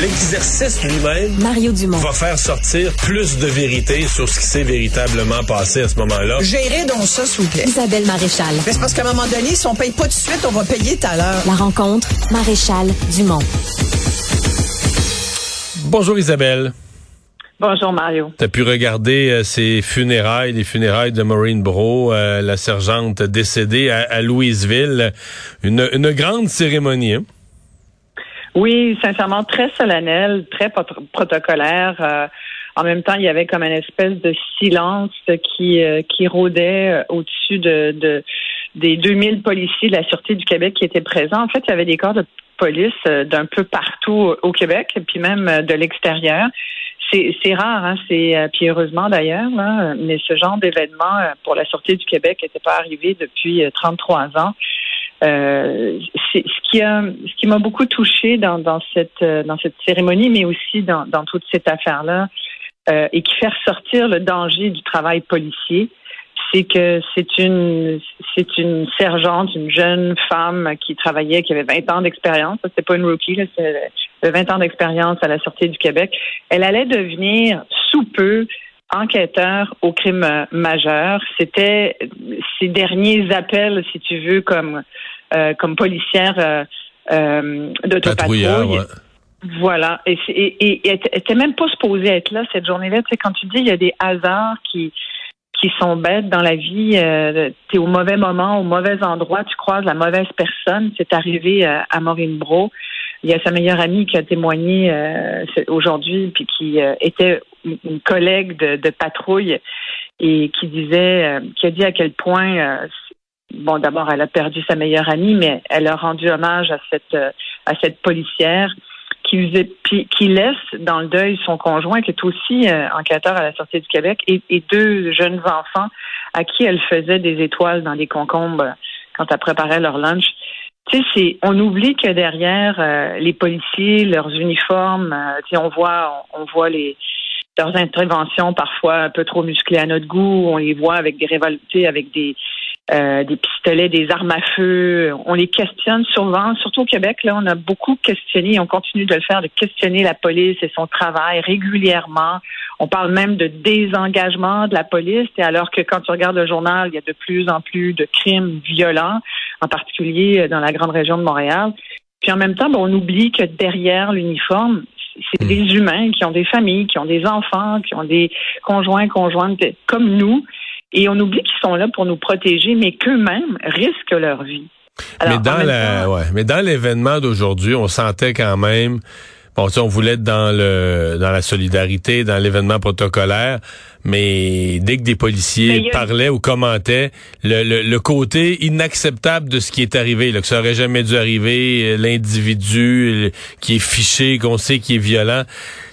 L'exercice lui-même Mario Dumont. va faire sortir plus de vérité sur ce qui s'est véritablement passé à ce moment-là. Gérez donc ça, s'il vous plaît. Isabelle Maréchal. Mais c'est parce qu'à un moment donné, si on paye pas tout de suite, on va payer tout à l'heure. La rencontre, Maréchal Dumont. Bonjour Isabelle. Bonjour Mario. Tu as pu regarder euh, ces funérailles, les funérailles de Maureen Bro, euh, la sergente décédée à, à Louisville. Une, une grande cérémonie. Hein? Oui, sincèrement, très solennel, très protocolaire. Euh, en même temps, il y avait comme une espèce de silence qui, euh, qui rôdait euh, au-dessus de, de, des 2000 policiers de la Sûreté du Québec qui étaient présents. En fait, il y avait des corps de police d'un peu partout au Québec, puis même de l'extérieur. C'est, rare, hein, c'est puis heureusement d'ailleurs, mais ce genre d'événement pour la Sûreté du Québec n'était pas arrivé depuis euh, 33 ans. Euh, ce qui m'a beaucoup touché dans, dans cette euh, dans cette cérémonie, mais aussi dans, dans toute cette affaire-là, euh, et qui fait ressortir le danger du travail policier, c'est que c'est une une sergente, une jeune femme qui travaillait, qui avait 20 ans d'expérience. C'était pas une rookie, là, c'est- elle avait 20 ans d'expérience à la Sûreté du Québec. Elle allait devenir sous peu enquêteur au crime euh, majeur. C'était ses derniers appels, si tu veux, comme euh, comme policière euh, euh, d'autopatrouille. ouais. Voilà. Et, et, et, même pas supposée être là cette journée-là. Tu sais, quand tu dis il y a des hasards qui qui sont bêtes dans la vie, euh, tu es au mauvais moment, au mauvais endroit, tu croises la mauvaise personne. C'est arrivé euh, à Maureen Bro. Il y a sa meilleure amie qui a témoigné aujourd'hui, puis qui était une collègue de, de patrouille et qui disait, qui a dit à quel point, bon, d'abord, elle a perdu sa meilleure amie, mais elle a rendu hommage à cette euh, à cette policière qui, qui laisse dans le deuil son conjoint, qui est aussi euh, enquêteur à la Sûreté du Québec, et, deux jeunes enfants à qui elle faisait des étoiles dans des concombres quand elle préparait leur lunch. Tu sais, on oublie que derrière euh, les policiers, leurs uniformes, euh, on voit, on, on voit les leurs interventions parfois un peu trop musclées à notre goût. On les voit avec des révoltés, avec des euh, des pistolets, des armes à feu. On les questionne souvent, surtout au Québec. Là, on a beaucoup questionné, et on continue de le faire, de questionner la police et son travail régulièrement. On parle même de désengagement de la police, et alors que quand tu regardes le journal, il y a de plus en plus de crimes violents, en particulier dans la grande région de Montréal. Puis en même temps, ben, on oublie que derrière l'uniforme, c'est Mm. des humains qui ont des familles, qui ont des enfants, qui ont des conjoints, conjointes comme nous. Et on oublie qu'ils sont là pour nous protéger, mais qu'eux-mêmes risquent leur vie. Alors, mais dans la, temps- ouais, mais dans l'événement d'aujourd'hui, on sentait quand même, sais, on voulait être dans le, dans la solidarité, dans l'événement protocolaire, mais dès que des policiers a- parlaient ou commentaient, le, le, le côté inacceptable de ce qui est arrivé, là, que ça aurait jamais dû arriver, euh, l'individu euh, qui est fiché, qu'on sait qui est violent,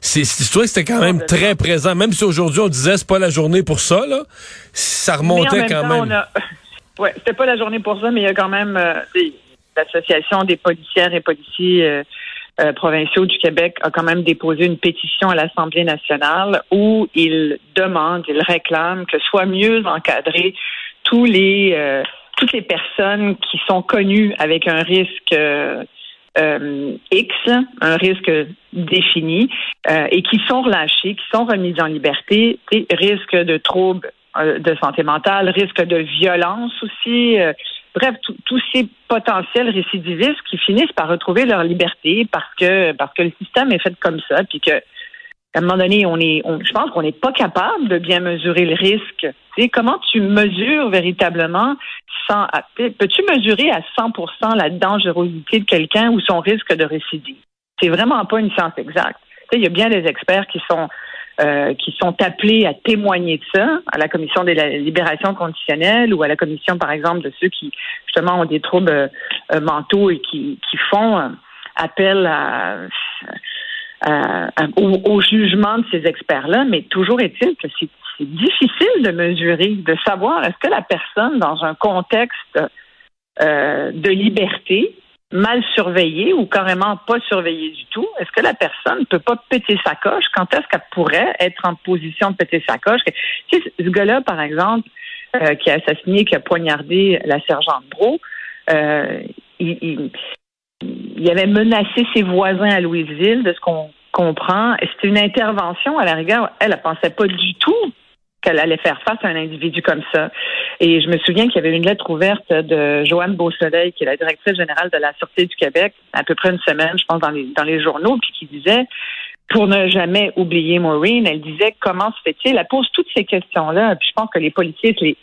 c'est, que c'était quand même très présent, même si aujourd'hui on disait c'est pas la journée pour ça, là, ça remontait même quand temps, même. on a- Ouais, c'était pas la journée pour ça, mais il y a quand même euh, des- l'association des policières et policiers euh, euh, provinciaux du Québec a quand même déposé une pétition à l'Assemblée nationale où ils demandent, ils réclament que soit mieux encadrés tous les euh, toutes les personnes qui sont connues avec un risque euh, X, un risque défini, et qui sont relâchés, qui sont remises en liberté, risque de troubles de santé mentale, risque de violence aussi. Bref, tous ces potentiels récidivistes qui finissent par retrouver leur liberté parce que parce que le système est fait comme ça, puis que à un moment donné, on est, on- je pense qu'on n'est pas capable de bien mesurer le risque. Tu sais, comment tu mesures véritablement sans, tu sais, peux-tu mesurer à 100% la dangerosité de quelqu'un ou son risque de récidive? C'est vraiment pas une science exacte. Il y a bien des experts qui sont euh, qui sont appelés à témoigner de ça à la commission des la- libérations conditionnelles ou à la commission, par exemple, de ceux qui justement ont des troubles euh, mentaux et qui, qui font euh, appel au, jugement de ces experts-là. Mais toujours est-il que c'est difficile de mesurer, de savoir est-ce que la personne, dans un contexte de liberté, mal surveillée ou carrément pas surveillée du tout, est-ce que la personne ne peut pas péter sa coche? Quand est-ce qu'elle pourrait être en position de péter sa coche? Tu ce gars-là, par exemple, euh, qui a assassiné, qui a poignardé la sergente Bro, euh, il, il- il avait menacé ses voisins à Louisville, de ce qu'on comprend. C'était une intervention, à la rigueur, elle ne pensait pas du tout qu'elle allait faire face à un individu comme ça. Et je me souviens qu'il y avait une lettre ouverte de Joanne Beausoleil, qui est la directrice générale de la Sûreté du Québec, à peu près une semaine, je pense, dans les, dans les journaux, puis qui disait, pour ne jamais oublier Maureen, elle disait comment se fait-il? Elle pose toutes ces questions-là, puis je pense que les policiers les,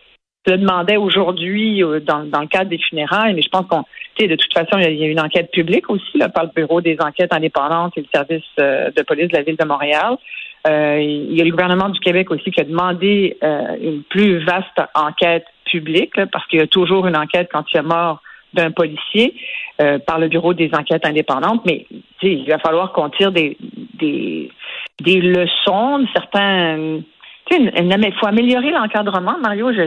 le demandaient aujourd'hui euh, dans, dans le cadre des funérailles, mais je pense qu'on, tu sais, de toute façon, il y a une enquête publique aussi là, par le Bureau des enquêtes indépendantes et le service euh, de police de la Ville de Montréal. Euh, il y a le gouvernement du Québec aussi qui a demandé euh, une plus vaste enquête publique, parce qu'il y a toujours une enquête quand il y a mort d'un policier euh, par le Bureau des enquêtes indépendantes, mais il va falloir qu'on tire des, des, des leçons, certains il faut améliorer l'encadrement, Mario. Je,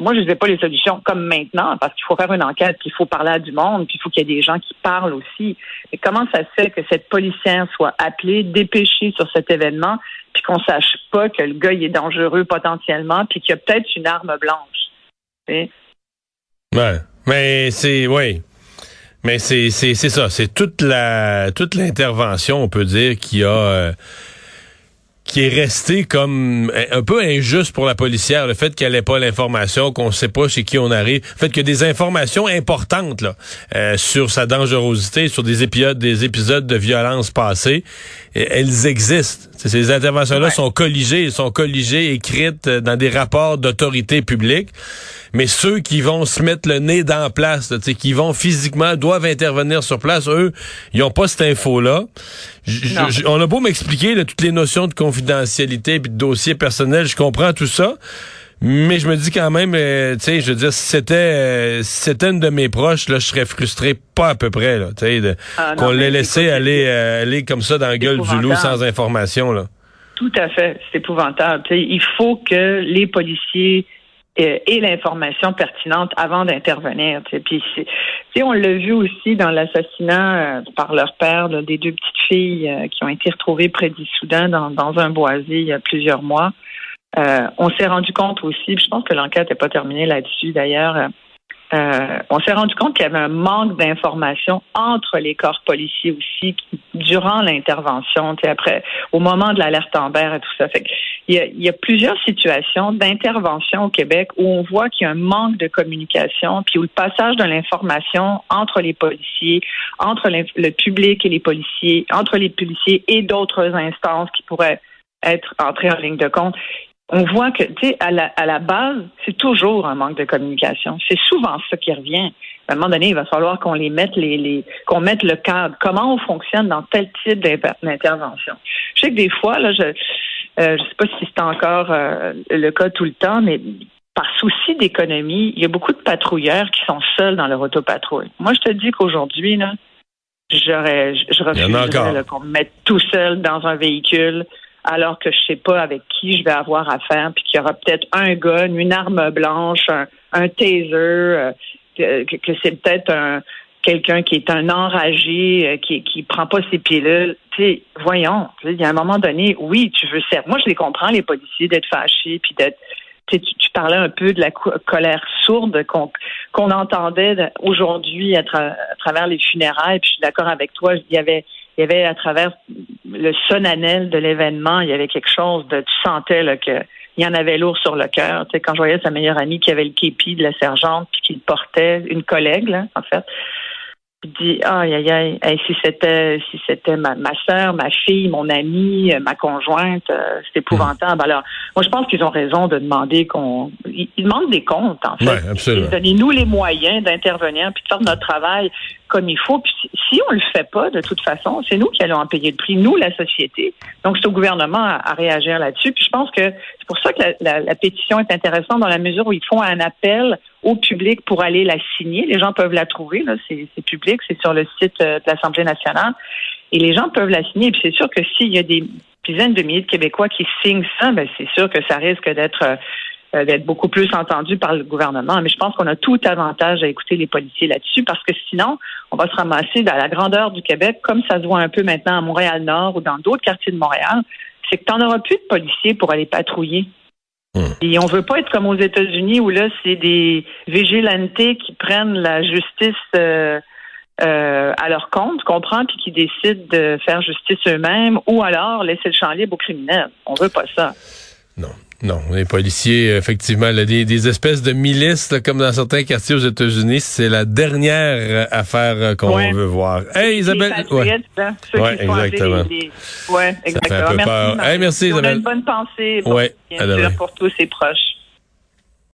moi, je ne sais pas les solutions comme maintenant, parce qu'il faut faire une enquête, puis il faut parler à du monde, puis il faut qu'il y ait des gens qui parlent aussi. Comment ça se fait que cette policière soit appelée, dépêchée sur cet événement, puis qu'on sache pas que le gars il est dangereux potentiellement, puis qu'il y a peut-être une arme blanche. Mais c'est oui. Mais c'est ça, c'est toute la toute l'intervention, on peut dire, qui a euh, qui est resté comme un peu injuste pour la policière, le fait qu'elle n'ait pas l'information, qu'on ne sait pas chez qui on arrive, le fait que des informations importantes là, euh, sur sa dangerosité, sur des épisodes, des épisodes de violence passés, elles existent. Ces interventions-là sont colligées, sont colligées, écrites dans des rapports d'autorité publique. Mais ceux qui vont se mettre le nez dans la place, qui vont physiquement, doivent intervenir sur place, eux, ils n'ont pas cette info-là. On a beau m'expliquer toutes les notions de confidentialité et de dossier personnel, je comprends tout ça. Mais je me dis quand même, euh, tu sais, je veux dire, si c'était, euh, c'était une de mes proches, là, je serais frustré, pas à peu près, là, tu sais, ah, qu'on l'ait laissé aller, euh, aller comme ça dans la gueule du loup sans information, là. Tout à fait, c'est épouvantable. il faut que les policiers et l'information pertinente avant d'intervenir. Puis, on l'a vu aussi dans l'assassinat par leur père des deux petites filles qui ont été retrouvées près du Soudan dans, dans un boisier il y a plusieurs mois. Euh, on s'est rendu compte aussi, je pense que l'enquête n'est pas terminée là-dessus d'ailleurs, euh, on s'est rendu compte qu'il y avait un manque d'information entre les corps policiers aussi durant l'intervention, après, au moment de l'alerte Amber et tout ça. Fait il, y a, il y a plusieurs situations d'intervention au Québec où on voit qu'il y a un manque de communication, puis où le passage de l'information entre les policiers, entre le public et les policiers, entre les policiers et d'autres instances qui pourraient être entrées en ligne de compte on voit que, tu sais, à la, à la base, c'est toujours un manque de communication. C'est souvent ça qui revient. À un moment donné, il va falloir qu'on les mette les, les qu'on mette le cadre. Comment on fonctionne dans tel type d'intervention? Je sais que des fois, là, je euh, je sais pas si c'est encore euh, le cas tout le temps, mais par souci d'économie, il y a beaucoup de patrouilleurs qui sont seuls dans leur autopatrouille. Moi, je te dis qu'aujourd'hui, là, j'aurais, je refuserais qu'on me mette tout seul dans un véhicule alors que je sais pas avec qui je vais avoir affaire, puis qu'il y aura peut-être un gun, une arme blanche, un, taser, euh, que, c'est peut-être un quelqu'un qui est un enragé, euh, qui qui prend pas ses pilules. Tu voyons, il y a un moment donné, oui, tu veux servir. Moi, je les comprends, les policiers, d'être fâchés, puis d'être tu, tu, parlais un peu de la colère sourde qu'on entendait aujourd'hui à, travers les funérailles. Puis je suis d'accord avec toi. Il y avait il y avait à travers le sonanel de l'événement, il y avait quelque chose de, tu sentais là, que y en avait lourd sur le cœur. Tu sais, quand je voyais sa meilleure amie qui avait le képi de la sergente puis qui le portait, une collègue là, en fait, dit aïe aïe aïe si c'était si c'était ma, soeur, ma fille, mon amie, ma conjointe, euh, c'est épouvantable. Alors moi je pense qu'ils ont raison de demander qu'on ils, demandent des comptes en fait. Donnez-nous les moyens d'intervenir puis de faire notre travail comme il faut. Puis si on le fait pas de toute façon, c'est nous qui allons en payer le prix, nous la société. Donc c'est au gouvernement à, réagir là-dessus. Puis je pense que c'est pour ça que la, la pétition est intéressante dans la mesure où ils font un appel au public pour aller la signer. Les gens peuvent la trouver, là, c'est, public, c'est sur le site euh, de l'Assemblée nationale. Et les gens peuvent la signer. Puis c'est sûr que s'il y a des dizaines de milliers de Québécois qui signent ça, ben c'est sûr que ça risque d'être euh, d'être beaucoup plus entendu par le gouvernement. Mais je pense qu'on a tout avantage à écouter les policiers là-dessus parce que sinon, on va se ramasser dans la grandeur du Québec, comme ça se voit un peu maintenant à Montréal-Nord ou dans d'autres quartiers de Montréal, c'est que tu n'en auras plus de policiers pour aller patrouiller. Hmm. Et on veut pas être comme aux États-Unis où là, c'est des vigilantés qui prennent la justice euh, euh, à leur compte, comprends, puis qui décident de faire justice eux-mêmes, ou alors laisser le champ libre aux criminels. On veut pas ça. Non. Non, les policiers, effectivement, là, des, des, espèces de milices, là, comme dans certains quartiers aux États-Unis, c'est la dernière affaire qu'on Ouais. veut voir. Hey, Isabelle. Les Ouais. hein, Ouais, exactement. les- Ouais, fait un exactement. peu merci, peur. Hey, merci, On a Isabelle. une bonne pensée, bien sûr, pour tous ses proches.